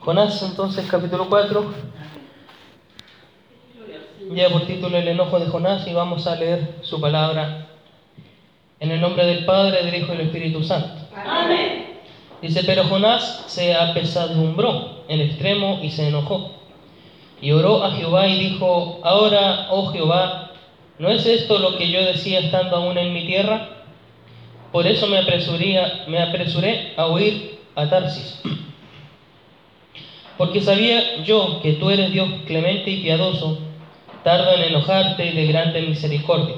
Jonás, entonces, capítulo 4. Ya por título El enojo de Jonás y vamos a leer su palabra en el nombre del Padre, del Hijo y del Espíritu Santo. Amén. Dice, pero Jonás se apesadumbró en extremo y se enojó. Y oró a Jehová y dijo, ahora, oh Jehová, ¿no es esto lo que yo decía estando aún en mi tierra? Por eso me apresuré, me apresuré a huir a Tarsis. Porque sabía yo que tú eres Dios clemente y piadoso, tardo en enojarte y de grande misericordia,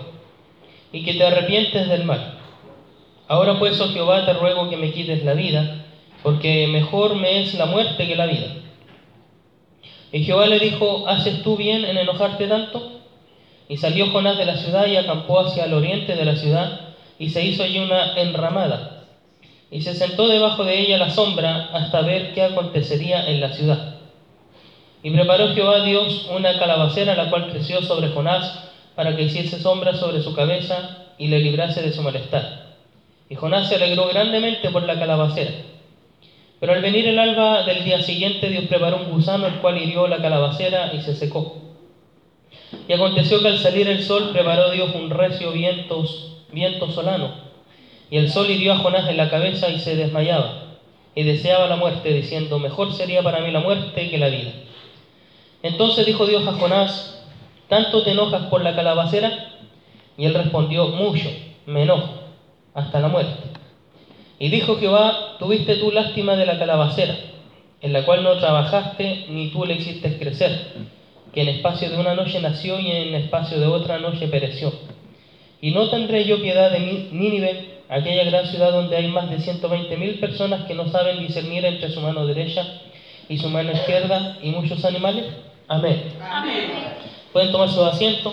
y que te arrepientes del mal. Ahora pues, oh Jehová, te ruego que me quites la vida, porque mejor me es la muerte que la vida. Y Jehová le dijo, ¿haces tú bien en enojarte tanto? Y salió Jonás de la ciudad y acampó hacia el oriente de la ciudad, y se hizo allí una enramada, y se sentó debajo de ella la sombra hasta ver qué acontecería en la ciudad. Y preparó Jehová Dios una calabacera, la cual creció sobre Jonás, para que hiciese sombra sobre su cabeza y le librase de su malestar. Y Jonás se alegró grandemente por la calabacera. Pero al venir el alba del día siguiente, Dios preparó un gusano, el cual hirió la calabacera y se secó. Y aconteció que al salir el sol, preparó Dios un recio viento, viento solano. Y el sol hirió a Jonás en la cabeza y se desmayaba. Y deseaba la muerte, diciendo, mejor sería para mí la muerte que la vida. Entonces dijo Dios a Jonás, ¿tanto te enojas por la calabacera? Y él respondió, mucho, me hasta la muerte. Y dijo Jehová, tuviste tú lástima de la calabacera, en la cual no trabajaste ni tú le hiciste crecer, que en espacio de una noche nació y en espacio de otra noche pereció. Y no tendré yo piedad de Nínive, aquella gran ciudad donde hay más de 120 mil personas que no saben discernir entre su mano derecha y su mano izquierda y muchos animales. Amén. Amén. Pueden tomar su asiento.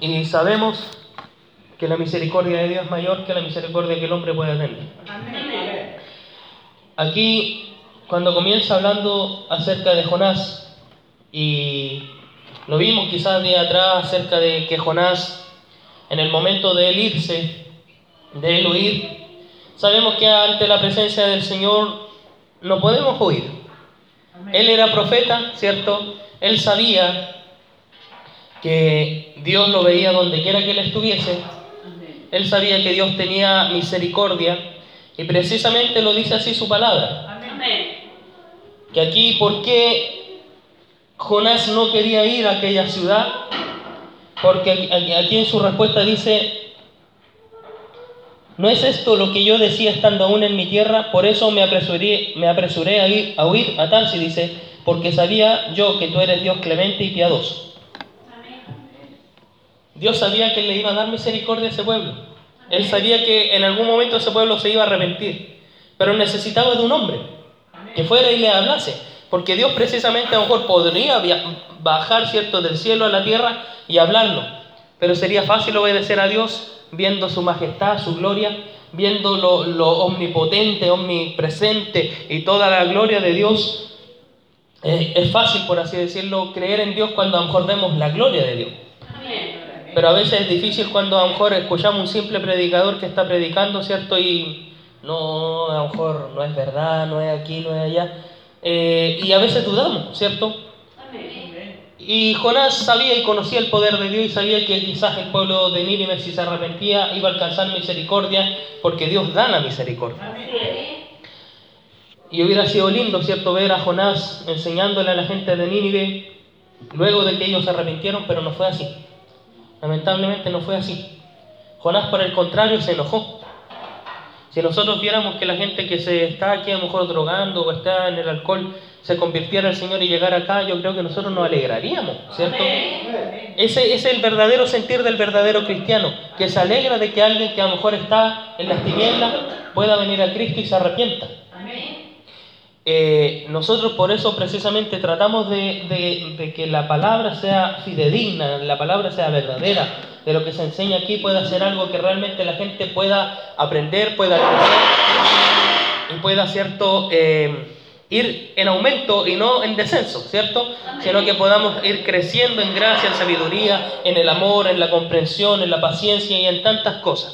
y sabemos que la misericordia de Dios es mayor que la misericordia que el hombre puede tener. Amén. Aquí, cuando comienza hablando acerca de Jonás, y lo vimos quizás día atrás acerca de que Jonás, en el momento de él irse, de él huir, sabemos que ante la presencia del Señor no podemos huir. Él era profeta, ¿cierto? Él sabía que Dios lo veía donde quiera que él estuviese. Él sabía que Dios tenía misericordia y precisamente lo dice así su palabra. Amén. Que aquí, ¿por qué Jonás no quería ir a aquella ciudad? Porque aquí- en su respuesta dice, ¿no es esto lo que yo decía estando aún en mi tierra? Por eso me apresuré, me apresuré a, ir, a huir a Tarsis, dice, porque sabía yo que tú eres Dios clemente y piadoso. Dios sabía que le iba a dar misericordia a ese pueblo. Él sabía que en algún momento ese pueblo se iba a arrepentir, pero necesitaba de un hombre que fuera y le hablase, porque Dios precisamente a lo mejor podría bajar, ¿cierto?, del cielo a la tierra y hablarlo, pero sería fácil obedecer a Dios viendo su majestad, su gloria, viendo lo, omnipotente, omnipresente y toda la gloria de Dios. Eh, es fácil, por así decirlo, creer en Dios cuando a lo mejor vemos la gloria de Dios. Pero a veces es difícil cuando a lo mejor escuchamos un simple predicador que está predicando, ¿cierto? Y no, a lo mejor no es verdad, no es aquí, no es allá. Eh, y a veces dudamos, ¿cierto? Y Jonás sabía y conocía el poder de Dios y sabía que quizás el pueblo de Nínive, si se arrepentía, iba a alcanzar misericordia, porque Dios da la misericordia. Y hubiera sido lindo, ¿cierto?, ver a Jonás enseñándole a la gente de Nínive luego de que ellos se arrepintieron, pero no fue así. Lamentablemente no fue así. Jonás, por el contrario, se enojó. Si nosotros viéramos que la gente que se está aquí a lo mejor drogando o está en el alcohol se convirtiera al Señor y llegara acá, yo creo que nosotros nos alegraríamos, ¿cierto? Ese, ese es el verdadero sentir del verdadero cristiano, que se alegra de que alguien que a lo mejor está en las tinieblas pueda venir a Cristo y se arrepienta. Eh, nosotros por eso precisamente tratamos de, de- de que la palabra sea fidedigna, la palabra sea verdadera, de lo que se enseña aquí pueda ser algo que realmente la gente pueda aprender, pueda crecer y pueda, ¿cierto?, eh, ir en aumento y no en descenso, ¿cierto? Sino que podamos ir creciendo en gracia, en sabiduría, en el amor, en la comprensión, en la paciencia y en tantas cosas.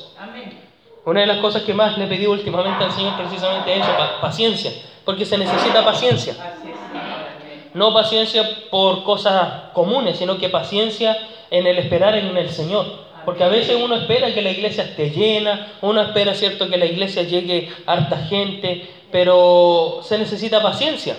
Una de las cosas que más le pedí últimamente al Señor precisamente es eso, pa- paciencia, porque se necesita paciencia. No paciencia por cosas comunes, sino que paciencia en el esperar en el Señor. Porque a veces uno espera que la iglesia esté llena, uno espera, cierto, que la iglesia llegue harta gente, pero se necesita paciencia,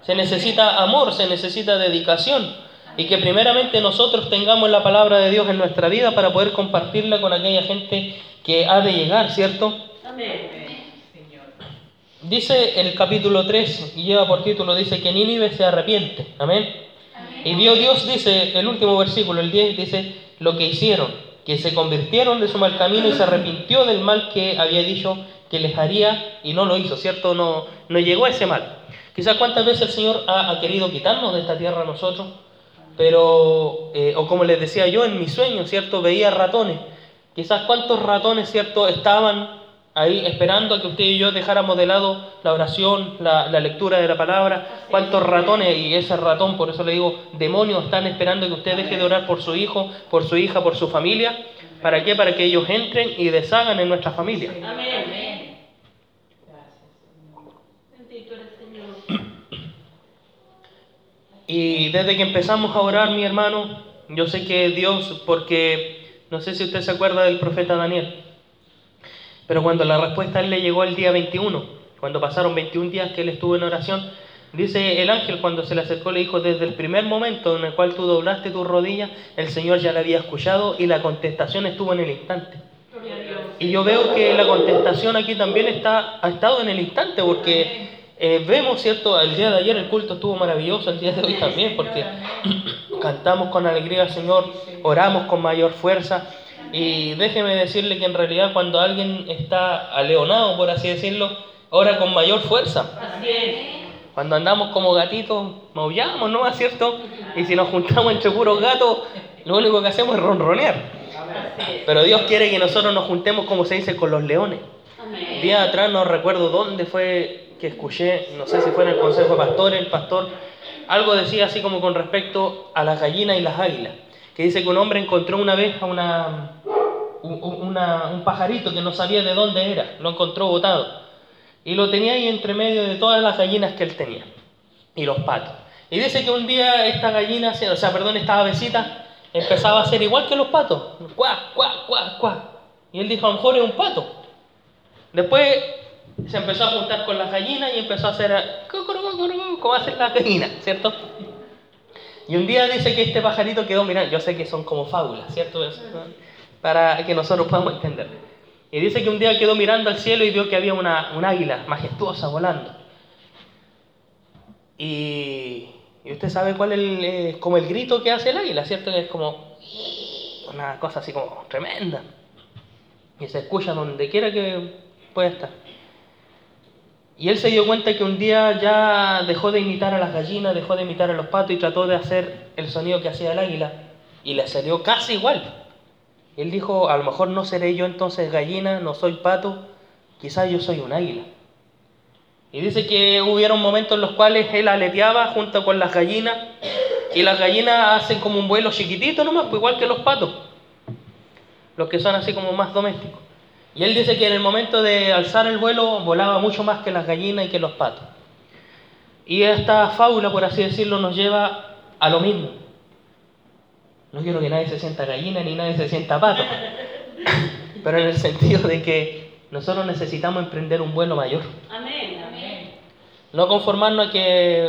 se necesita amor, se necesita dedicación. Y que primeramente nosotros tengamos la palabra de Dios en nuestra vida para poder compartirla con aquella gente que ha de llegar, ¿cierto? Amén. Dice el capítulo 3, y lleva por título, dice que Nínive se arrepiente. Amén. Y vio Dios, dice el último versículo, el 10, dice lo que hicieron, que se convirtieron de su mal camino y se arrepintió del mal que había dicho que les haría y no lo hizo, ¿cierto? No, no llegó a ese mal. Quizás cuántas veces el Señor ha, ha querido quitarnos de esta tierra a nosotros, pero, eh, o como les decía yo en mi sueño, ¿cierto? Veía ratones. Quizás cuántos ratones, ¿cierto? Estaban ahí esperando a que usted y yo dejáramos de lado la oración, la, la lectura de la palabra. Cuántos ratones, y ese ratón, por eso le digo, demonios, están esperando que usted deje de orar por su hijo, por su hija, por su familia. ¿Para qué? Para que ellos entren y deshagan en nuestra familia. Amén. Gracias, Señor. Bendito eres, Señor. Y desde que empezamos a orar, mi hermano, yo sé que Dios, porque no sé si usted se acuerda del profeta Daniel, pero cuando la respuesta a él le llegó el día 21, cuando pasaron 21 días que él estuvo en oración, dice el ángel cuando se le acercó, le dijo, desde el primer momento en el cual tú doblaste tus rodillas, el Señor ya la había escuchado y la contestación estuvo en el instante. Y yo veo que la contestación aquí también está, ha estado en el instante, porque eh, vemos, ¿cierto? El día de ayer el culto estuvo maravilloso, el día de hoy también, porque cantamos con alegría al Señor, oramos con mayor fuerza. Y déjeme decirle que en realidad cuando alguien está aleonado, por así decirlo, ora con mayor fuerza. Así es. Cuando andamos como gatitos, maullamos, ¿no? ¿Es cierto? Y si nos juntamos entre puros gatos, lo único que hacemos es ronronear. Pero Dios quiere que nosotros nos juntemos, como se dice, con los leones. Días atrás no recuerdo dónde fue que escuché, no sé si fue en el Consejo de Pastores, el pastor, algo decía así como con respecto a las gallinas y las águilas, que dice que un hombre encontró una vez a una, un, un- una- un pajarito que no sabía de dónde era, lo encontró botado, y lo tenía ahí entre medio de todas las gallinas que él tenía, y los patos. Y dice que un día esta gallina, o sea, perdón, esta avecita, empezaba a ser igual que los patos, cuá, cuá, cuá, cuá. Y él dijo, a lo mejor es un pato. Después se empezó a juntar con las gallinas y empezó a hacer a- como hacen las gallinas, ¿cierto? Y un día dice que este pajarito quedó mirando, yo sé que son como fábulas, ¿cierto? Para que nosotros podamos entender. Y dice que un día quedó mirando al cielo y vio que había una, un águila majestuosa volando. Y, y usted sabe cuál es el, eh, como el grito que hace el águila, ¿cierto? Que es como una cosa así como tremenda. Y se escucha donde quiera que pueda estar. Y él se dio cuenta que un día ya dejó de imitar a las gallinas, dejó de imitar a los patos y trató de hacer el sonido que hacía el águila. Y le salió casi igual. Él dijo, a lo mejor no seré yo entonces gallina, no soy pato, quizás yo soy un águila. Y dice que hubieron momentos en los cuales él aleteaba junto con las gallinas y las gallinas hacen como un vuelo chiquitito nomás, pues igual que los patos, los que son así como más domésticos. Y él dice que en el momento de alzar el vuelo volaba mucho más que las gallinas y que los patos. Y esta fábula, por así decirlo, nos lleva a lo mismo. No quiero que nadie se sienta gallina ni nadie se sienta pato, pero en el sentido de que nosotros necesitamos emprender un vuelo mayor. Amén. Amén. No conformarnos a que,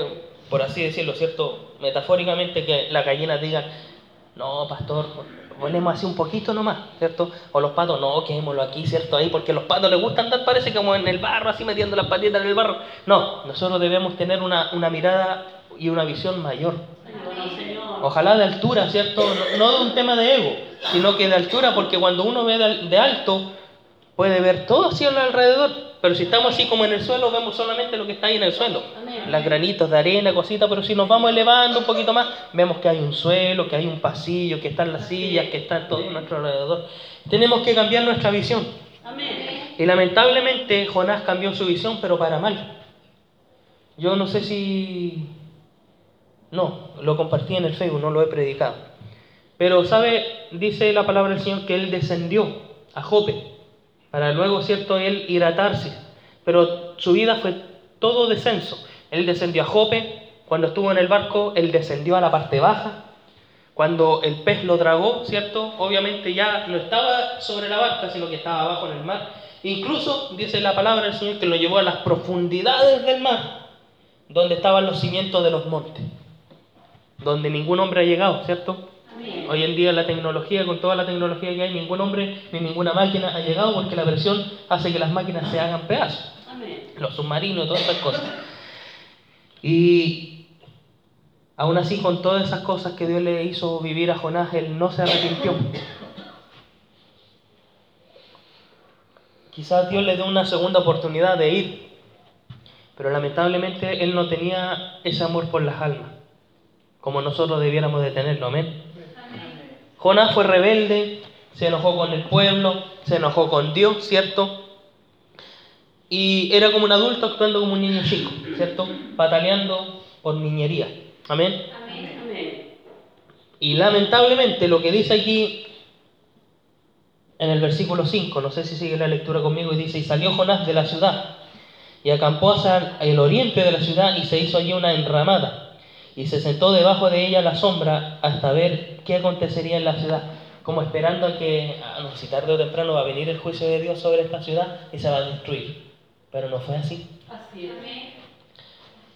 por así decirlo, ¿cierto? Metafóricamente, que las gallinas digan, no, pastor, volemos así un poquito nomás, ¿cierto? O los patos, no, quedémoslo aquí, ¿cierto? Ahí, porque a los patos les gusta andar, parece como en el barro, así metiendo las patitas en el barro. No, nosotros debemos tener una, una mirada y una visión mayor. Ojalá de altura, ¿cierto? No, no de un tema de ego, sino que de altura, porque cuando uno ve de alto, puede ver todo así alrededor. Pero si estamos así como en el suelo, vemos solamente lo que está ahí en el suelo. Amén. Las granitos de arena, cositas, pero si nos vamos elevando un poquito más, vemos que hay un suelo, que hay un pasillo, que están las sillas, que está todo a nuestro alrededor. Tenemos que cambiar nuestra visión. Amén. Y lamentablemente Jonás cambió su visión, pero para mal. Yo no sé si... No, lo compartí en el Facebook, no lo he predicado. Pero, ¿sabe? Dice la palabra del Señor que Él descendió a Jope, para luego, ¿cierto?, Él ir a Tarsis. Pero su vida fue todo descenso. Él descendió a Jope, cuando estuvo en el barco, Él descendió a la parte baja. Cuando el pez lo tragó, ¿cierto? Obviamente ya no estaba sobre la barca, sino que estaba abajo en el mar. Incluso, dice la palabra del Señor, que lo llevó a las profundidades del mar, donde estaban los cimientos de los montes, donde ningún hombre ha llegado, ¿cierto? Amén. Hoy en día la tecnología, con toda la tecnología que hay, ningún hombre ni ninguna máquina ha llegado porque la presión hace que las máquinas se hagan pedazos, Amén. los submarinos, todas esas cosas. Y aún así, con todas esas cosas que Dios le hizo vivir a Jonás, él no se arrepintió. Quizás Dios le dio una segunda oportunidad de ir, pero lamentablemente él no tenía ese amor por las almas, como nosotros debiéramos de tenerlo, amén. Jonás fue rebelde, se enojó con el pueblo, se enojó con Dios, ¿cierto? Y era como un adulto actuando como un niño chico, ¿cierto? Pataleando por niñería. Amén. Amén. Y lamentablemente lo que dice aquí en el versículo 5, no sé si sigue la lectura conmigo, y dice, y salió Jonás de la ciudad y acampó hacia el oriente de la ciudad y se hizo allí una enramada y se sentó debajo de ella a la sombra hasta ver qué acontecería en la ciudad, como esperando a que, no, si tarde o temprano va a venir el juicio de Dios sobre esta ciudad y se va a destruir. Pero no fue así. Así.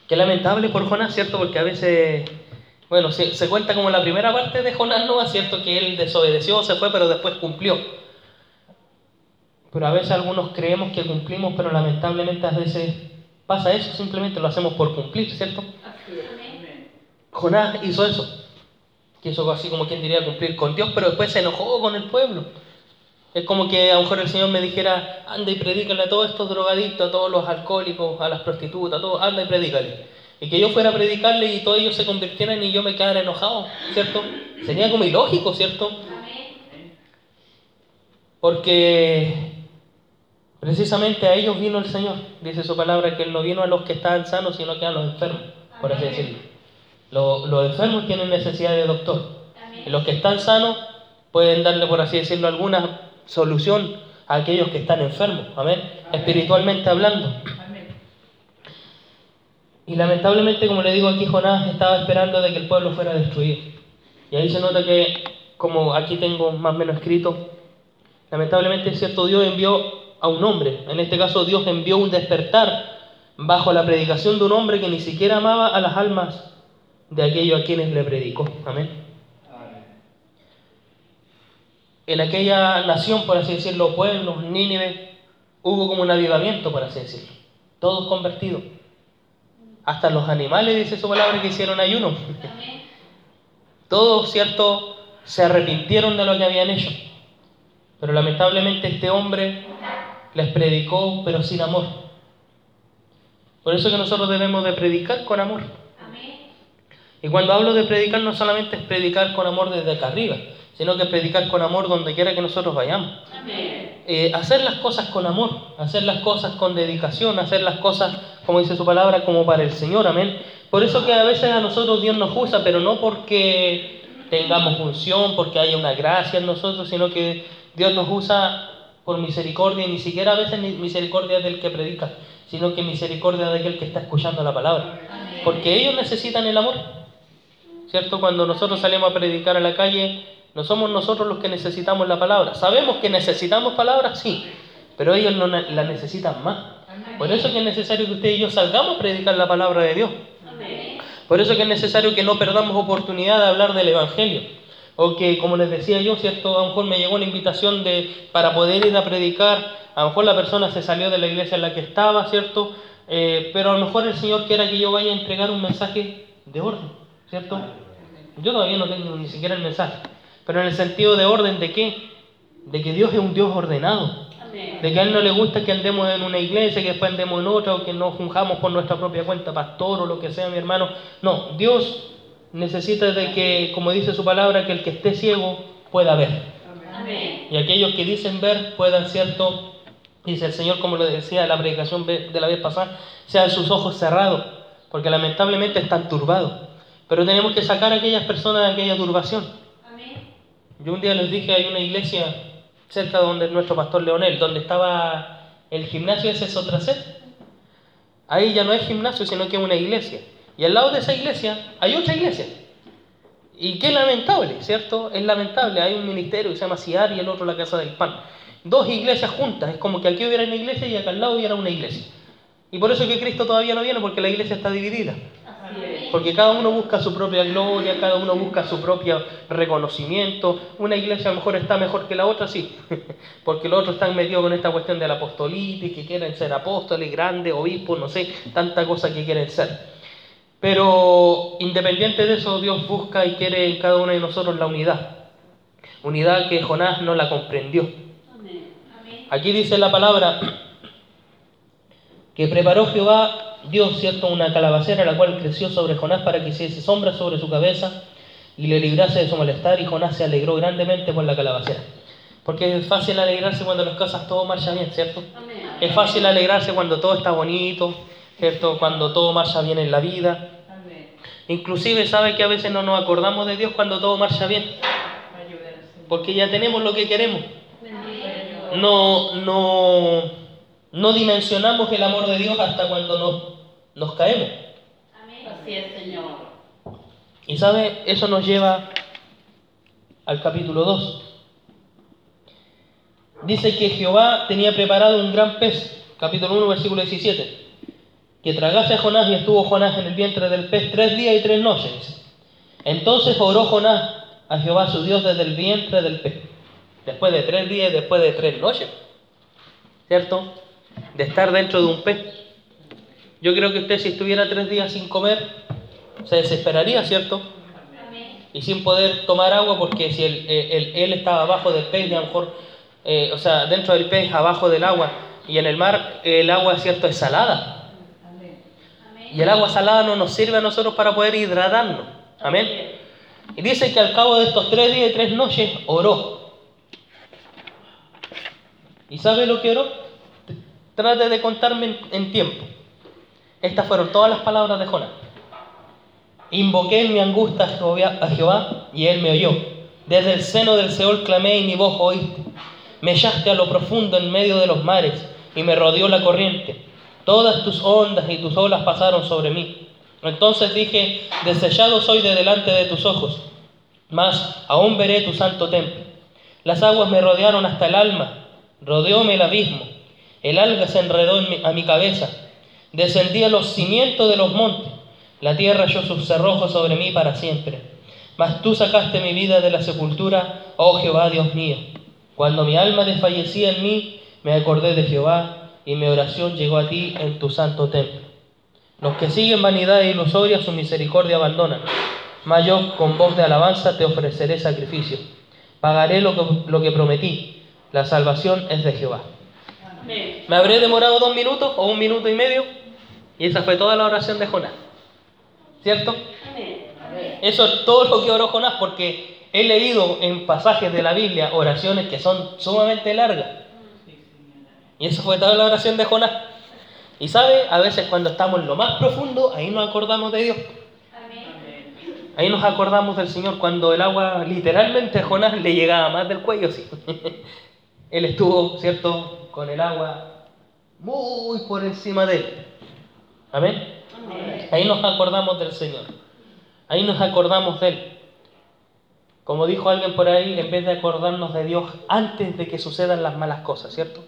Qué lamentable por Jonás, ¿cierto? Porque a veces, bueno, se, se cuenta como la primera parte de Jonás, ¿no? Es cierto que él desobedeció, se fue, pero después cumplió. Pero a veces algunos creemos que cumplimos, pero lamentablemente a veces pasa eso, simplemente lo hacemos por cumplir, ¿cierto? Jonás hizo eso. Quiso así como quien diría cumplir con Dios, pero después se enojó con el pueblo. Es como que a lo mejor el Señor me dijera, anda y predícale a todos estos drogadictos, a todos los alcohólicos, a las prostitutas, a todos, anda y predícale. Y que yo fuera a predicarle y todos ellos se convirtieran y yo me quedara enojado, ¿cierto? Sería como ilógico, ¿cierto? Porque precisamente a ellos vino el Señor. Dice su palabra que Él no vino a los que estaban sanos, sino que a los enfermos, por así decirlo. Los, los enfermos tienen necesidad de doctor. Los que están sanos pueden darle, por así decirlo, alguna solución a aquellos que están enfermos. Amén. Espiritualmente hablando. Amén. Y lamentablemente, como le digo aquí, Jonás estaba esperando de que el pueblo fuera destruido. Y ahí se nota que, como aquí tengo más o menos escrito, lamentablemente cierto Dios envió a un hombre. En este caso Dios envió un despertar bajo la predicación de un hombre que ni siquiera amaba a las almas de aquellos a quienes le predicó. Amén. En aquella nación, por así decirlo, pueblos, Nínive, hubo como un avivamiento, por así decirlo. Todos convertidos. Hasta los animales, dice su palabra, que hicieron ayuno. Todos, ¿cierto?, se arrepintieron de lo que habían hecho. Pero lamentablemente este hombre les predicó, pero sin amor. Por eso que nosotros debemos de predicar con amor. Y cuando hablo de predicar, no solamente es predicar con amor desde acá arriba, sino que predicar con amor donde quiera que nosotros vayamos. Eh, hacer las cosas con amor, hacer las cosas con dedicación, hacer las cosas, como dice su palabra, como para el Señor, amén. Por eso que a veces a nosotros Dios nos usa, pero no porque tengamos función, porque haya una gracia en nosotros, sino que Dios nos usa por misericordia, y ni siquiera a veces misericordia del que predica, sino que misericordia de aquel que está escuchando la palabra. Porque ellos necesitan el amor. ¿Cierto? Cuando nosotros salimos a predicar a la calle, no somos nosotros los que necesitamos la palabra. Sabemos que necesitamos palabras, sí, pero ellos no la necesitan más. Por eso que es necesario que usted y yo salgamos a predicar la palabra de Dios. Por eso que es necesario que no perdamos oportunidad de hablar del Evangelio. O que, como les decía yo, ¿cierto? A lo mejor me llegó una invitación de, para poder ir a predicar. A lo mejor la persona se salió de la iglesia en la que estaba, ¿cierto? Eh, pero a lo mejor el Señor quiera que yo vaya a entregar un mensaje de orden, ¿cierto? Yo todavía no tengo ni siquiera el mensaje. Pero en el sentido de orden de qué? De que Dios es un Dios ordenado. De que a Él no le gusta que andemos en una iglesia, que después andemos en otra, o que nos junjamos por nuestra propia cuenta, pastor o lo que sea, mi hermano. No, Dios necesita de que, como dice su palabra, que el que esté ciego pueda ver. Amén. Y aquellos que dicen ver puedan, cierto, dice el Señor, como lo decía en la predicación de la vez pasada, sean sus ojos cerrados porque lamentablemente están turbados. Pero tenemos que sacar a aquellas personas de aquella turbación. Amén. Yo un día les dije, hay una iglesia cerca de donde nuestro pastor Leonel, donde estaba el gimnasio ese Sotraset. Ahí ya no es gimnasio, sino que es una iglesia. Y al lado de esa iglesia hay otra iglesia. Y qué lamentable, ¿cierto? Es lamentable. Hay un ministerio que se llama CIAR y el otro la Casa del Pan. Dos iglesias juntas. Es como que aquí hubiera una iglesia y acá al lado hubiera una iglesia. Y por eso es que Cristo todavía no viene, porque la iglesia está dividida. Porque cada uno busca su propia gloria, cada uno busca su propio reconocimiento. Una iglesia a lo mejor está mejor que la otra, sí. Porque los otros están metidos con esta cuestión de la apostolitis, que quieren ser apóstoles, grandes, obispos, no sé, tanta cosa que quieren ser. Pero independiente de eso, Dios busca y quiere en cada uno de nosotros la unidad. Unidad que Jonás no la comprendió. Aquí dice la palabra que preparó Jehová Dios, ¿cierto? Una calabacera la cual creció sobre Jonás para que hiciese sombra sobre su cabeza y le librase de su malestar y Jonás se alegró grandemente por la calabacera. Porque es fácil alegrarse cuando las cosas todo marcha bien, ¿cierto? Amén. Es fácil alegrarse cuando todo está bonito, ¿cierto? Cuando todo marcha bien en la vida. Amén. Inclusive sabe que a veces no nos acordamos de Dios cuando todo marcha bien, porque ya tenemos lo que queremos. No, no, no dimensionamos el amor de Dios hasta cuando nos, nos caemos. Amén. Así es, Señor. Y sabe, eso nos lleva al capítulo 2. Dice que Jehová tenía preparado un gran pez, capítulo 1, versículo 17, que tragase a Jonás y estuvo Jonás en el vientre del pez tres días y tres noches. Entonces oró Jonás a Jehová su Dios desde el vientre del pez, después de tres días y después de tres noches, ¿cierto? De estar dentro de un pez. Yo creo que usted si estuviera tres días sin comer, se desesperaría, ¿cierto? Y sin poder tomar agua porque si él, él- estaba abajo del pez, a lo mejor, eh, o sea, dentro del pez, abajo del agua, y en el mar el agua, cierto, es salada. Y el agua salada no nos sirve a nosotros para poder hidratarnos. Amén. Y dice que al cabo de estos tres días y tres noches oró. ¿Y sabe lo que oró? Trate de contarme en, tiempo. Estas fueron todas las palabras de Jonás. Invoqué en mi angustia a Jehová, y él me oyó. Desde el seno del Seol clamé y mi voz oíste. Me echaste a lo profundo en medio de los mares y me rodeó la corriente. Todas tus ondas y tus olas pasaron sobre mí. Entonces dije, desechado soy de delante de tus ojos, mas aún veré tu santo templo. Las aguas me rodearon hasta el alma, rodeóme el abismo. El alga se enredó en mi- a mi cabeza. Descendí a los cimientos de los montes. La tierra echó sus cerrojos sobre mí para siempre. Mas tú sacaste mi vida de la sepultura, oh Jehová Dios mío. Cuando mi alma desfallecía en mí, me acordé de Jehová y mi oración llegó a ti en tu santo templo. Los que siguen vanidad e ilusoria su misericordia abandonan. Mas yo con voz de alabanza te ofreceré sacrificio. Pagaré lo que prometí. La salvación es de Jehová. Me habré demorado dos minutos o un minuto y medio. Y esa fue toda la oración de Jonás. ¿Cierto? Eso es todo lo que oró Jonás porque he leído en pasajes de la Biblia oraciones que son sumamente largas. Y eso fue toda la oración de Jonás. Y sabe, a veces cuando estamos en lo más profundo, ahí nos acordamos de Dios. Ahí nos acordamos del Señor cuando el agua literalmente a Jonás le llegaba más del cuello, sí. Él estuvo, ¿cierto?, con el agua muy por encima de él. Amén. Amén. Ahí nos acordamos del Señor. Ahí nos acordamos de Él. Como dijo alguien por ahí, en vez de acordarnos de Dios antes de que sucedan las malas cosas, ¿cierto?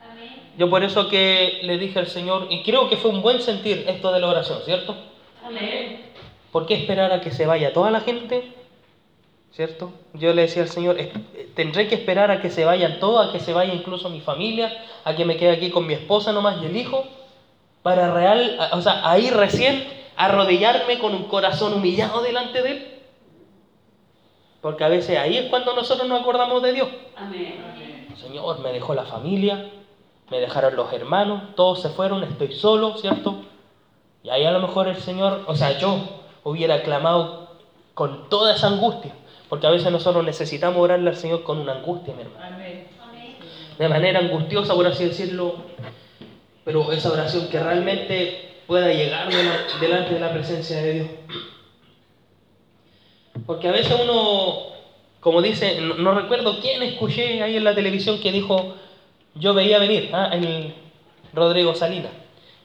Amén. Yo por eso que le dije al Señor, y creo que fue un buen sentir esto de la oración, ¿cierto? Amén. ¿Por qué esperar a que se vaya toda la gente? ¿Cierto? Yo le decía al Señor, "Es- tendré que esperar a que se vayan todos, a que se vaya incluso mi familia, a que me quede aquí con mi esposa nomás y el hijo, para real, o sea, ahí recién arrodillarme con un corazón humillado delante de Él. Porque a veces ahí es cuando nosotros nos acordamos de Dios. Amén. Señor, me dejó la familia, me dejaron los hermanos, todos se fueron, estoy solo, ¿cierto? Y ahí a lo mejor el Señor, o sea, yo hubiera clamado con toda esa angustia, porque a veces nosotros necesitamos orarle al Señor con una angustia, mi hermano, de manera angustiosa, por así decirlo, pero esa oración que realmente pueda llegar de la- delante de la presencia de Dios. Porque a veces uno, como dice, no, no recuerdo quién escuché ahí en la televisión que dijo, yo veía venir, ah, el Rodrigo Salinas.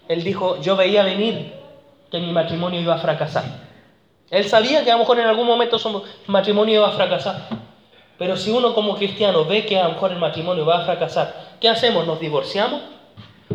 Él dijo, yo veía venir que mi matrimonio iba a fracasar. Él sabía que a lo mejor en algún momento su matrimonio iba a fracasar. Pero si uno como cristiano ve que a lo mejor el matrimonio va a fracasar, ¿qué hacemos? ¿Nos divorciamos?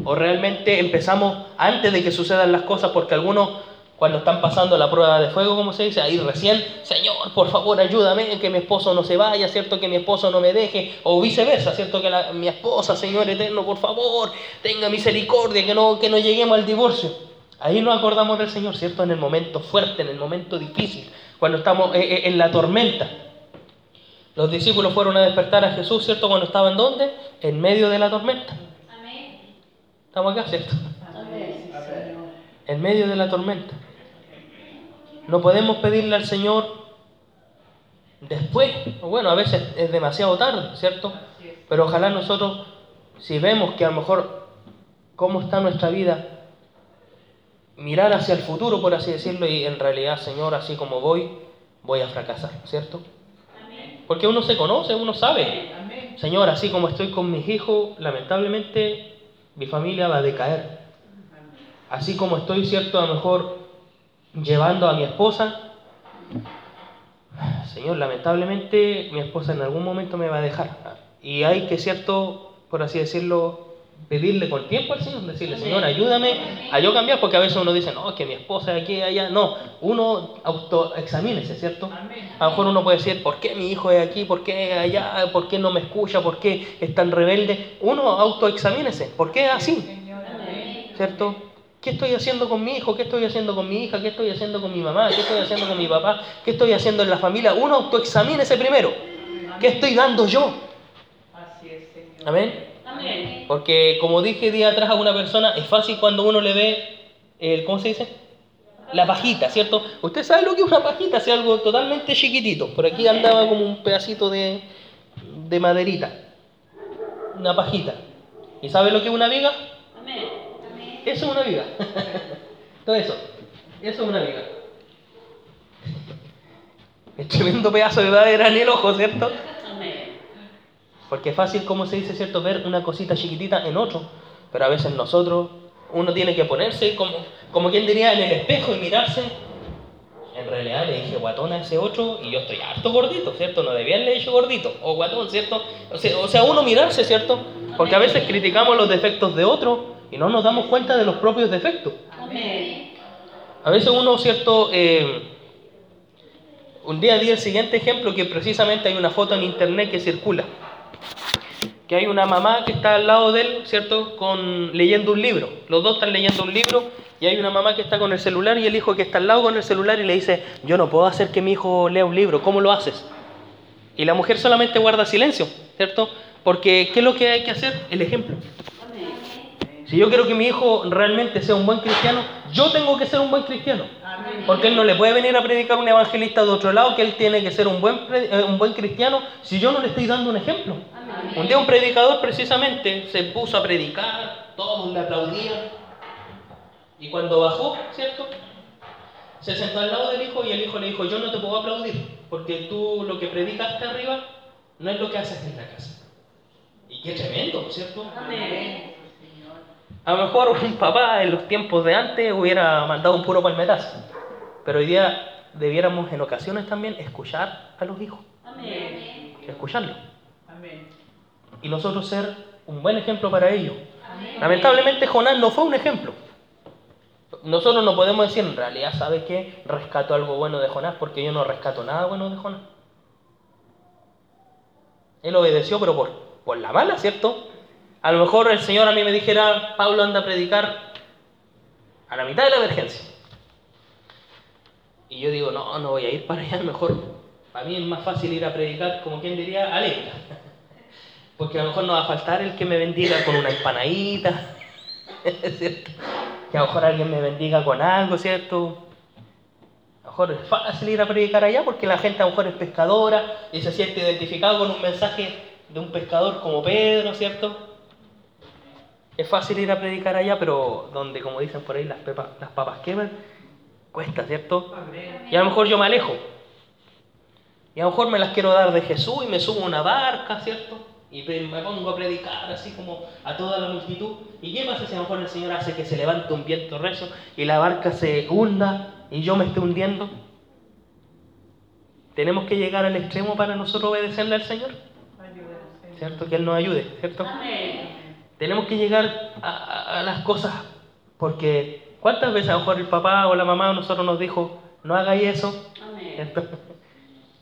¿O realmente empezamos antes de que sucedan las cosas? Porque algunos, cuando están pasando la prueba de fuego, como se dice, ahí recién, Señor, por favor, ayúdame, que mi esposo no se vaya, ¿cierto? Que mi esposo no me deje, o viceversa, ¿cierto? Que mi esposa, Señor eterno, por favor, tenga misericordia, que no, que no lleguemos al divorcio. Ahí nos acordamos del Señor, ¿cierto? En el momento fuerte, en el momento difícil, cuando estamos eh, eh, en la tormenta. Los discípulos fueron a despertar a Jesús, ¿cierto? Cuando estaban ¿dónde? En medio de la tormenta. Amén. Estamos acá, ¿cierto? Amén. En medio de la tormenta. No podemos pedirle al Señor después. Bueno, a veces es demasiado tarde, ¿cierto? Pero ojalá nosotros, si vemos que a lo mejor cómo está nuestra vida, mirar hacia el futuro, por así decirlo, y en realidad, Señor, así como voy, voy a fracasar, ¿cierto? Amén. Porque uno se conoce, uno sabe. Amén. Señor, así como estoy con mis hijos, lamentablemente mi familia va a decaer. Así como estoy, cierto, a lo mejor llevando a mi esposa, Señor, lamentablemente mi esposa en algún momento me va a dejar. Y hay que, cierto, por así decirlo, pedirle con tiempo al Señor, decirle, Señor, ayúdame a yo cambiar, porque a veces uno dice, no, es que mi esposa aquí, allá. No, uno autoexamínese, ¿cierto? A lo mejor uno puede decir, ¿por qué mi hijo es aquí? ¿Por qué allá? ¿Por qué no me escucha? ¿Por qué es tan rebelde? Uno autoexamínese, ¿por qué es así? ¿Cierto? ¿Qué estoy haciendo con mi hijo? ¿Qué estoy haciendo con mi hija? ¿Qué estoy haciendo con mi mamá? ¿Qué estoy haciendo con mi papá? ¿Qué estoy haciendo en la familia? Uno autoexamínese primero. ¿Qué estoy dando yo? Así es. Amén. Amén. Porque como dije día atrás a una persona, es fácil cuando uno le ve, el, ¿cómo se dice? La pajita, ¿cierto? Usted sabe lo que es una pajita, es algo totalmente chiquitito. Por aquí andaba como un pedacito de, de maderita. Una pajita. ¿Y sabe lo que es una viga? Amén. Amén. Eso es una viga. Todo eso. Eso es una viga. El tremendo pedazo de madera en el ojo, ¿cierto? Porque es fácil, como se dice, ¿cierto?, ver una cosita chiquitita en otro, pero a veces nosotros, uno tiene que ponerse como, como quien diría en el espejo y mirarse. En realidad le dije guatón a ese otro y yo estoy harto gordito, ¿cierto? No debía haberle dicho gordito o guatón, ¿cierto? O sea, o sea, uno mirarse, ¿cierto? Porque a veces criticamos los defectos de otro y no nos damos cuenta de los propios defectos. A veces uno, ¿cierto? Eh, un día di el siguiente ejemplo que precisamente hay una foto en internet que circula. Que hay una mamá que está al lado de él, ¿cierto? Con, leyendo un libro. Los dos están leyendo un libro y hay una mamá que está con el celular y el hijo que está al lado con el celular y le dice, yo no puedo hacer que mi hijo lea un libro, ¿cómo lo haces? Y la mujer solamente guarda silencio, ¿cierto? Porque ¿qué es lo que hay que hacer? El ejemplo. Si yo quiero que mi hijo realmente sea un buen cristiano, yo tengo que ser un buen cristiano. Porque él no le puede venir a predicar un evangelista de otro lado que él tiene que ser un buen, eh, un buen cristiano si yo no le estoy dando un ejemplo. Amén. Un día un predicador precisamente se puso a predicar, todos le aplaudían. Y cuando bajó, ¿cierto? Se sentó al lado del hijo y el hijo le dijo, yo no te puedo aplaudir, porque tú lo que predicaste arriba no es lo que haces en la casa. Y qué tremendo, ¿cierto? Amén. A lo mejor un papá en los tiempos de antes hubiera mandado un puro palmetazo. Pero hoy día debiéramos en ocasiones también escuchar a los hijos, Amén. escucharlos. Amén. Y nosotros ser un buen ejemplo para ellos. Amén. Lamentablemente Jonás no fue un ejemplo. Nosotros no podemos decir, en realidad, ¿sabes qué? Rescato algo bueno de Jonás porque yo no rescato nada bueno de Jonás. Él obedeció, pero por, por la mala, ¿cierto? A lo mejor el Señor a mí me dijera, Pablo anda a predicar a la mitad de la emergencia. Y yo digo, no, no voy a ir para allá, mejor. Para mí es más fácil ir a predicar, como quien diría, a. Porque a lo mejor no va a faltar el que me bendiga con una empanadita, ¿cierto? Que a lo mejor alguien me bendiga con algo, ¿cierto? A lo mejor es fácil ir a predicar allá porque la gente a lo mejor es pescadora y se siente identificado con un mensaje de un pescador como Pedro, ¿cierto? Es fácil ir a predicar allá, pero donde, como dicen por ahí, las, las papas queman, cuesta, ¿cierto? Y a lo mejor yo me alejo. Y a lo mejor me las quiero dar de Jesús y me subo a una barca, ¿cierto? Y me pongo a predicar así como a toda la multitud. ¿Y qué pasa si a lo mejor el Señor hace que se levante un viento recio y la barca se hunda y yo me esté hundiendo? Tenemos que llegar al extremo para nosotros obedecerle al Señor. ¿cierto? Que Él nos ayude, ¿cierto? Amén. Tenemos que llegar a, a- a las cosas, porque ¿cuántas veces a lo mejor el papá o la mamá o nosotros nos dijo, no hagáis eso.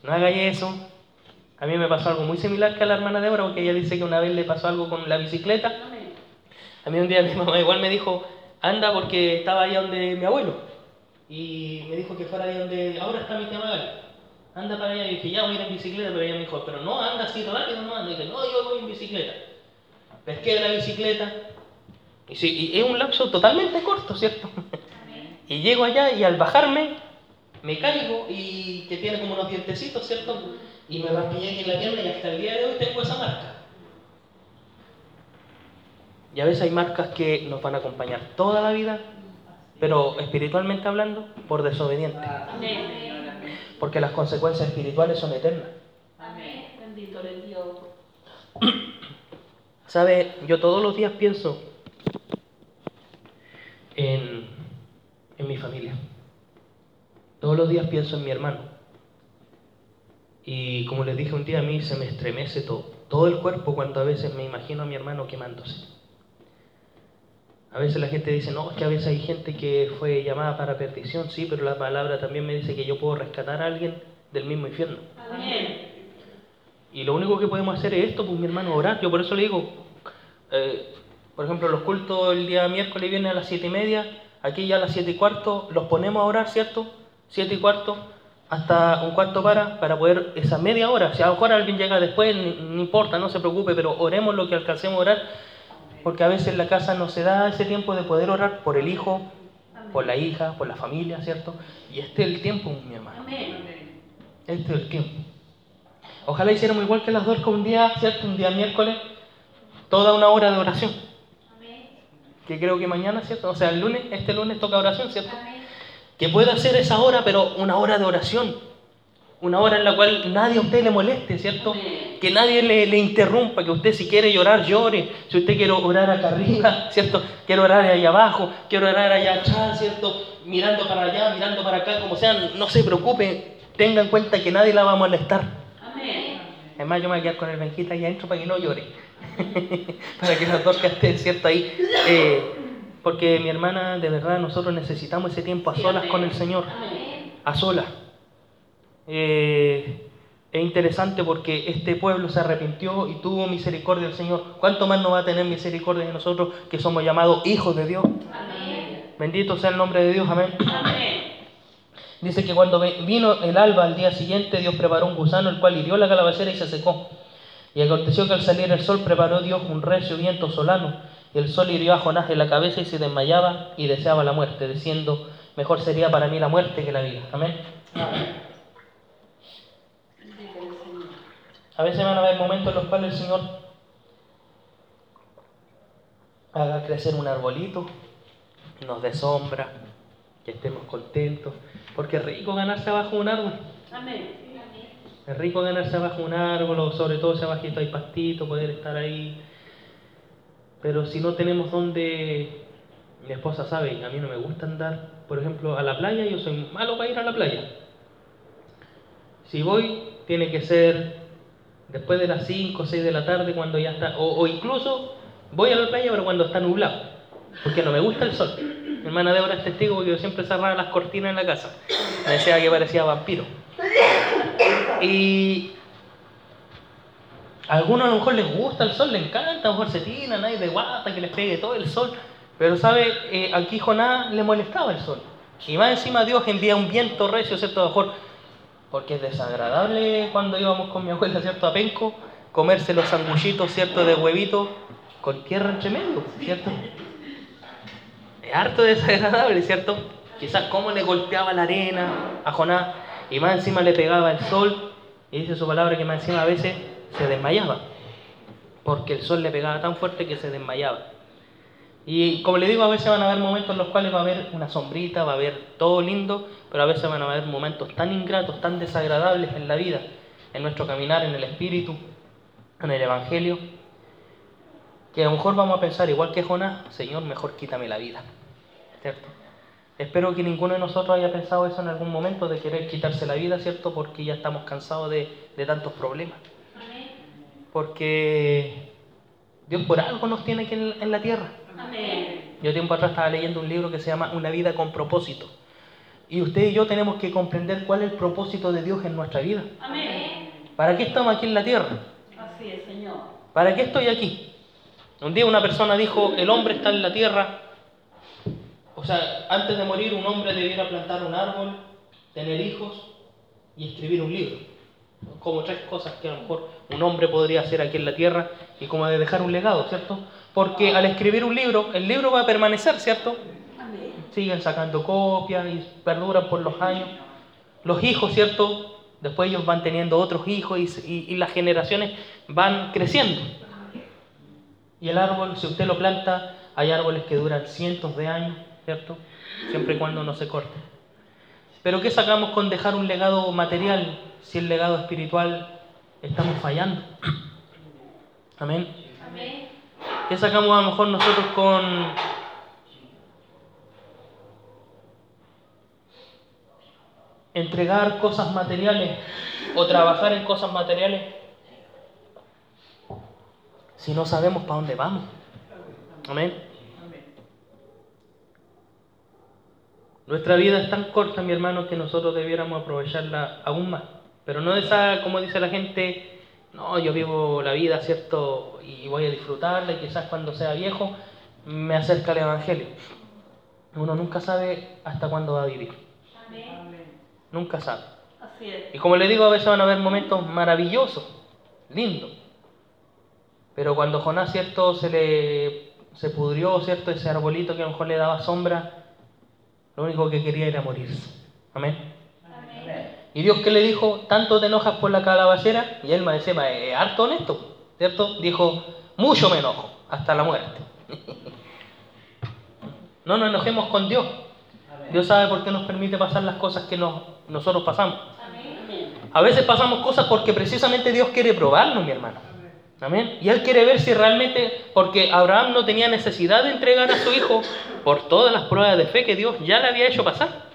No hagáis eso. A mí me pasó algo muy similar que a la hermana Débora, porque ella dice que una vez le pasó algo con la bicicleta. A mí un día mi mamá igual me dijo, anda porque estaba ahí donde mi abuelo. Y me dijo que fuera ahí donde ahora está mi tía Magali. Anda para allá. Y dije, ya voy a ir en bicicleta, pero ella me dijo, pero no, anda así rápido, no anda. Y dije, no, yo voy en bicicleta. Pesqué la bicicleta. Y, es un lapso totalmente corto, ¿cierto? Y llego allá y al bajarme me caigo y que tiene como unos dientecitos, ¿cierto? Y me raspillé aquí en la pierna y hasta el día de hoy tengo esa marca. Y a veces hay marcas que nos van a acompañar toda la vida, pero espiritualmente hablando, por amén. Porque las consecuencias espirituales son eternas. Amén. Bendito eres Dios. ¿Sabe? Yo todos los días pienso en, en mi familia. Todos los días pienso en mi hermano. Y como les dije un día, a mí se me estremece todo, todo el cuerpo cuando a veces me imagino a mi hermano quemándose. A veces la gente dice, no, es que a veces hay gente que fue llamada para perdición, sí, pero la palabra también me dice que yo puedo rescatar a alguien del mismo infierno. Amén. Y lo único que podemos hacer es esto, pues mi hermano, orar. Yo por eso le digo, eh, por ejemplo, los cultos el día miércoles vienen a las siete y media, aquí ya a las siete y cuarto los ponemos a orar, ¿cierto? Siete y cuarto, hasta un cuarto para, para poder esa media hora. Si a lo mejor alguien llega después, no importa, no se preocupe, pero oremos lo que alcancemos a orar, porque a veces en la casa no se da ese tiempo de poder orar por el hijo, por la hija, por la familia, ¿cierto? Y este es el tiempo, mi hermano. Este es el tiempo. Ojalá hiciéramos igual que las dos un día, ¿cierto? Un día miércoles, toda una hora de oración. Que creo que mañana, ¿cierto? O sea, el lunes, este lunes toca oración, ¿cierto? Amén. Que pueda hacer esa hora, pero una hora de oración. Una hora en la cual nadie a usted le moleste, ¿cierto? Amén. Que nadie le, le interrumpa, que usted si quiere llorar, llore. Si usted quiere orar acá arriba, ¿cierto? Quiero orar allá abajo, quiero orar allá atrás, ¿cierto? Mirando para allá, mirando para acá, como sea, no se preocupe. Tenga en cuenta que nadie la va a molestar. Amén. Además, yo me voy a quedar con el Benjita ahí adentro para que no llore. para que las dos estén, ¿cierto? Ahí. Eh, porque mi hermana, de verdad, nosotros necesitamos ese tiempo a solas con el Señor. A solas. Eh, es interesante porque este pueblo se arrepintió y tuvo misericordia del Señor. ¿Cuánto más no va a tener misericordia de nosotros que somos llamados hijos de Dios? Amén. Bendito sea el nombre de Dios. Amén. Amén. Dice que cuando vino el alba al día siguiente, Dios preparó un gusano, el cual hirió la calabacera y se secó. Y aconteció que al salir el sol preparó Dios un recio viento solano, y el sol hirió a Jonás en la cabeza y se desmayaba y deseaba la muerte, diciendo, mejor sería para mí la muerte que la vida. Amén. A veces van a haber momentos en los cuales el Señor haga crecer un arbolito, nos dé sombra, que estemos contentos, porque es rico ganarse abajo un árbol. Amén. Es rico ganarse abajo un árbol, o sobre todo si abajito hay pastito, poder estar ahí. Pero si no tenemos donde... Mi esposa sabe, a mí no me gusta andar, por ejemplo, a la playa, yo soy malo para ir a la playa. Si voy, tiene que ser después de las 5 o 6 de la tarde, cuando ya está... O, o incluso voy a la playa, pero cuando está nublado, porque no me gusta el sol. Mi hermana Débora es testigo porque yo siempre cerraba las cortinas en la casa. Me decía que parecía vampiro. Y a algunos a lo mejor les gusta el sol, les encanta, a lo mejor se tiran de guata, que les pegue todo el sol. Pero, ¿sabe? Eh, aquí Jonás le molestaba el sol. Y más encima Dios envía un viento recio, ¿cierto? A lo mejor, porque es desagradable cuando íbamos con mi abuela, ¿cierto? A Penco, comerse los sanguchitos, ¿cierto? De huevito con tierra entre ¿cierto? Es harto desagradable, ¿cierto? Quizás cómo le golpeaba la arena a Jonás y más encima le pegaba el sol y dice su palabra que más encima a veces se desmayaba porque el sol le pegaba tan fuerte que se desmayaba. Y como le digo, a veces van a haber momentos en los cuales va a haber una sombrita, va a haber todo lindo, pero a veces van a haber momentos tan ingratos, tan desagradables en la vida, en nuestro caminar, en el Espíritu, en el Evangelio, que a lo mejor vamos a pensar, igual que Jonás, Señor, mejor quítame la vida. ¿Cierto? Espero que ninguno de nosotros haya pensado eso en algún momento, de querer quitarse la vida, ¿cierto? Porque ya estamos cansados de, de tantos problemas. Porque Dios por algo nos tiene aquí en, en la tierra. Amén. Yo tiempo atrás estaba leyendo un libro que se llama Una vida con propósito. Y usted y yo tenemos que comprender cuál es el propósito de Dios en nuestra vida. Amén. ¿Para qué estamos aquí en la tierra? Así es, Señor. ¿Para qué estoy aquí? Un día una persona dijo, el hombre está en la tierra. O sea, antes de morir un hombre debiera plantar un árbol, tener hijos y escribir un libro. Como tres cosas que a lo mejor un hombre podría hacer aquí en la tierra y como de dejar un legado, ¿cierto? Porque al escribir un libro, el libro va a permanecer, ¿cierto? Siguen sacando copias y perduran por los años. Los hijos, ¿cierto? Después ellos van teniendo otros hijos y, y- y las generaciones van creciendo. Y el árbol, si usted lo planta, hay árboles que duran cientos de años, ¿cierto? Siempre y cuando no se corte. Pero ¿qué sacamos con dejar un legado material si el legado espiritual estamos fallando? Amén. ¿Qué sacamos a lo mejor nosotros con entregar cosas materiales o trabajar en cosas materiales si no sabemos para dónde vamos? Amén. Nuestra vida es tan corta, mi hermano, que nosotros debiéramos aprovecharla aún más. Pero no de esa, como dice la gente, no, yo vivo la vida, ¿cierto? Y voy a disfrutarla y quizás cuando sea viejo me acerca el Evangelio. Uno nunca sabe hasta cuándo va a vivir. Amén. Amén. Nunca sabe. Así es. Y como le digo, a veces van a haber momentos maravillosos, lindos. Pero cuando Jonás, ¿cierto? Se le se pudrió, ¿cierto? Ese arbolito que a lo mejor le daba sombra, lo único que quería era morirse. Amén. Amén. Y Dios que le dijo, tanto te enojas por la calabacera, y él me decía, es harto honesto, ¿cierto? Dijo, mucho me enojo, hasta la muerte. no nos enojemos con Dios. Dios sabe por qué nos permite pasar las cosas que nos- nosotros pasamos. Amén. A veces pasamos cosas porque precisamente Dios quiere probarnos, mi hermano. Amén. Y Él quiere ver si realmente, porque Abraham no tenía necesidad de entregar a su hijo por todas las pruebas de fe que Dios ya le había hecho pasar.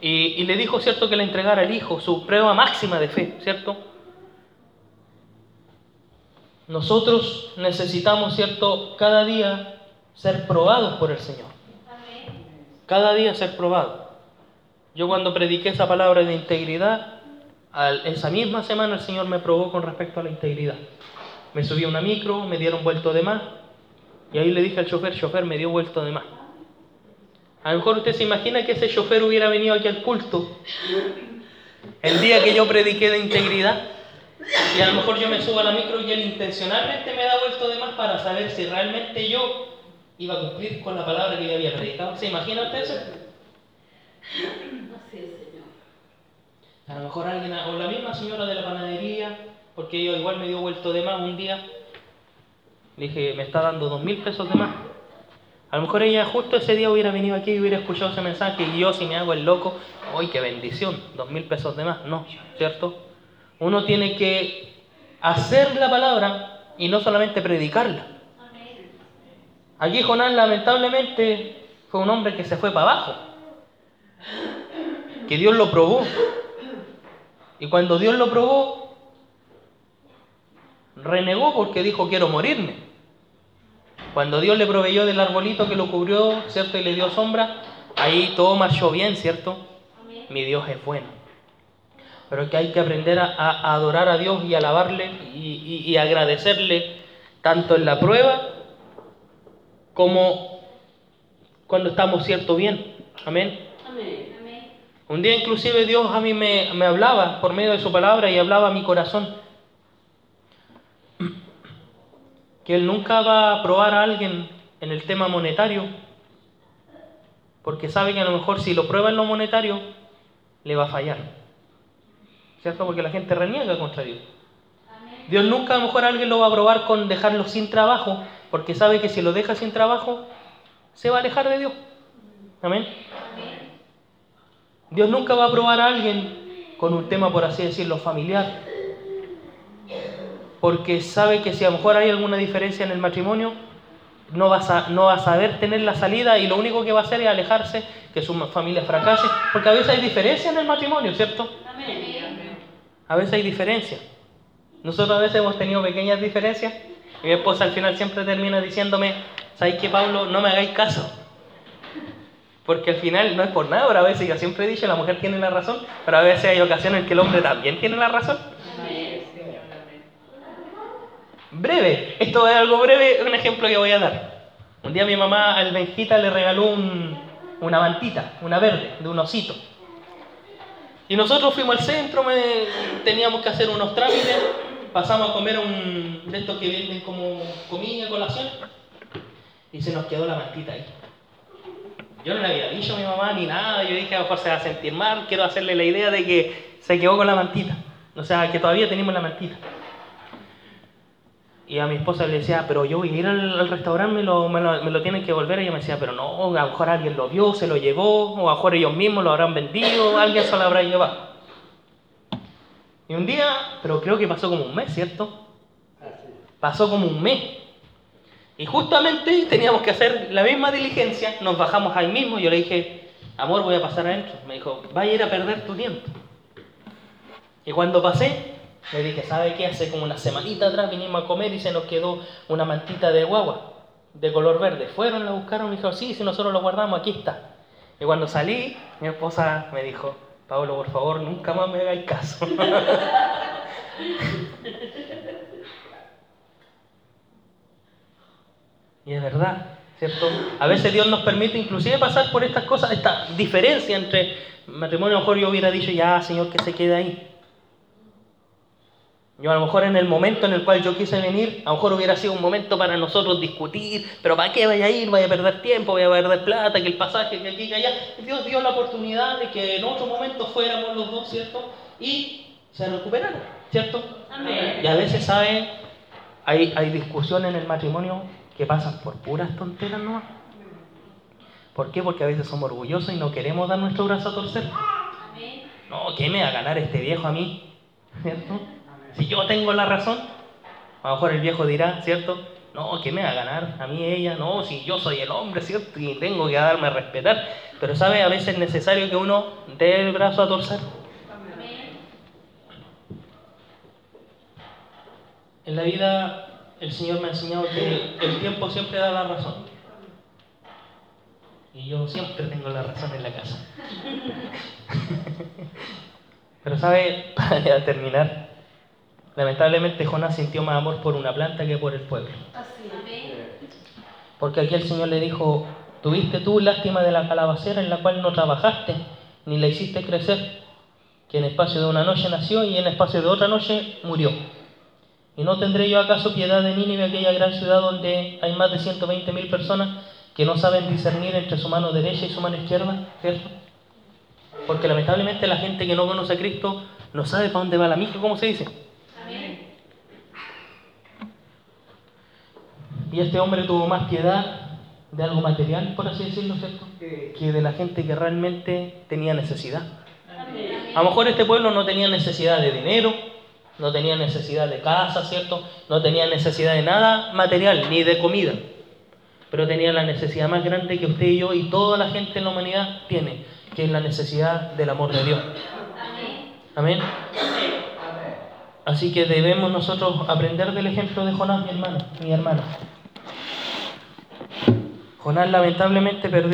Y, le dijo, ¿cierto?, que le entregara al hijo, su prueba máxima de fe, ¿cierto? Nosotros necesitamos, ¿cierto?, cada día ser probados por el Señor. Cada día ser probado. Yo cuando prediqué esa palabra de integridad, esa misma semana el Señor me probó con respecto a la integridad. Me subí a una micro, me dieron vuelto de más, y ahí le dije al chofer, chofer, me dio vuelto de más. A lo mejor usted se imagina que ese chofer hubiera venido aquí al culto el día que yo prediqué de integridad, y a lo mejor yo me subo a la micro y él intencionalmente me da vuelto de más para saber si realmente yo iba a cumplir con la palabra que yo había predicado. ¿Se imagina usted eso? Así es, Señor. A lo mejor alguien, o la misma señora de la panadería, porque ella igual me dio vuelto de más un día. Le dije, me está dando dos mil pesos de más. A lo mejor ella justo ese día hubiera venido aquí y hubiera escuchado ese mensaje y yo si me hago el loco, ¡ay, qué bendición! Dos mil pesos de más. No, ¿cierto? Uno tiene que hacer la palabra y no solamente predicarla. Aquí Jonás lamentablemente fue un hombre que se fue para abajo. Que Dios lo probó. Y cuando Dios lo probó, renegó porque dijo quiero morirme. Cuando Dios le proveyó del arbolito que lo cubrió, ¿cierto? Y le dio sombra, ahí todo marchó bien, ¿cierto? Mi Dios es bueno. Pero que hay que aprender a, a adorar a Dios y alabarle y, y- y agradecerle tanto en la prueba como cuando estamos cierto bien. Amén. Un día inclusive Dios a mí me, me hablaba por medio de su palabra y hablaba a mi corazón. Que Él nunca va a probar a alguien en el tema monetario, porque sabe que a lo mejor si lo prueba en lo monetario, le va a fallar. ¿Cierto? Porque la gente reniega contra Dios. Dios nunca a lo mejor a alguien lo va a probar con dejarlo sin trabajo porque sabe que si lo deja sin trabajo, se va a alejar de Dios. Amén. Dios nunca va a probar a alguien con un tema, por así decirlo, familiar. Porque sabe que si a lo mejor hay alguna diferencia en el matrimonio, no va, a, no va a saber tener la salida y lo único que va a hacer es alejarse, que su familia fracase. Porque a veces hay diferencia en el matrimonio, ¿cierto? A veces hay diferencia. Nosotros a veces hemos tenido pequeñas diferencias y mi esposa al final siempre termina diciéndome, ¿sabes qué, Pablo? No me hagáis caso. Porque al final no es por nada, pero a veces yo siempre he dicho, la mujer tiene la razón, pero a veces hay ocasiones en que el hombre también tiene la razón. Así es, Señor. Amén. Breve, esto es algo breve, un ejemplo que voy a dar. Un día mi mamá al Benjita le regaló un- una mantita, una verde, de un osito. Y nosotros fuimos al centro, me- teníamos que hacer unos trámites, pasamos a comer un de estos que venden como comida, colación, y se nos quedó la mantita ahí. Yo no le había dicho a mi mamá ni nada, yo dije a lo mejor se va a sentir mal, quiero hacerle la idea de que se quedó con la mantita, o sea, que todavía tenemos la mantita. Y a mi esposa le decía, pero yo voy a ir al, al restaurante, me lo, me, lo, me lo tienen que volver. Y ella me decía, pero no, a lo mejor alguien lo vio, se lo llevó, o a lo mejor ellos mismos lo habrán vendido, alguien se lo habrá llevado. Y un día, pero creo que pasó como un mes, ¿cierto? Pasó como un mes. Y justamente teníamos que hacer la misma diligencia, nos bajamos ahí mismo, yo le dije, amor, voy a pasar adentro. Me dijo, va a ir a perder tu tiempo. Y cuando pasé, le dije, ¿sabe qué? Hace como una semanita atrás vinimos a comer y se nos quedó una mantita de guagua, de color verde. Fueron, la buscaron, me dijo, sí, si nosotros lo guardamos, aquí está. Y cuando salí, mi esposa me dijo, Pablo, por favor, nunca más me hagáis caso. y es verdad, ¿cierto? A veces Dios nos permite inclusive pasar por estas cosas, esta diferencia entre matrimonio, a lo mejor yo hubiera dicho, ya, Señor, que se quede ahí. Yo a lo mejor en el momento en el cual yo quise venir, a lo mejor hubiera sido un momento para nosotros discutir, pero ¿para qué vaya a ir? Vaya a perder tiempo, vaya a perder plata, que el pasaje, que aquí, que allá. Dios dio la oportunidad de que en otro momento fuéramos los dos, ¿cierto? Y se recuperaron, ¿cierto? Amén. Y a veces, ¿sabe? Hay, hay discusiones en el matrimonio que pasan por puras tonteras nomás. ¿Por qué? Porque a veces somos orgullosos y no queremos dar nuestro brazo a torcer. Amén. No, ¿qué me va a ganar este viejo a mí? ¿Cierto? Si yo tengo la razón, a lo mejor el viejo dirá, ¿cierto? No, ¿qué me va a ganar? A mí ella, no, si yo soy el hombre, ¿cierto? Y tengo que darme a respetar. Pero, ¿sabe? A veces es necesario que uno dé el brazo a torcer. En la vida, el Señor me ha enseñado que el tiempo siempre da la razón. Y yo siempre tengo la razón en la casa. Pero, ¿sabe? Para terminar, lamentablemente Jonás sintió más amor por una planta que por el pueblo. Porque aquí el Señor le dijo, tuviste tú lástima de la calabacera en la cual no trabajaste, ni la hiciste crecer, que en espacio de una noche nació y en espacio de otra noche murió. ¿Y no tendré yo acaso piedad de Nínive, aquella gran ciudad donde hay más de 120 mil personas que no saben discernir entre su mano derecha y su mano izquierda? ¿Cierto? Porque lamentablemente la gente que no conoce a Cristo no sabe para dónde va la mija, ¿cómo se dice? Y este hombre tuvo más piedad de algo material, por así decirlo, ¿cierto? Que de la gente que realmente tenía necesidad. A lo mejor este pueblo no tenía necesidad de dinero, no tenía necesidad de casa, ¿cierto? No tenía necesidad de nada material, ni de comida. Pero tenía la necesidad más grande que usted y yo y toda la gente en la humanidad tiene, que es la necesidad del amor de Dios. Amén. Amén. Así que debemos nosotros aprender del ejemplo de Jonás, mi hermano, mi hermana. Jonás lamentablemente perdió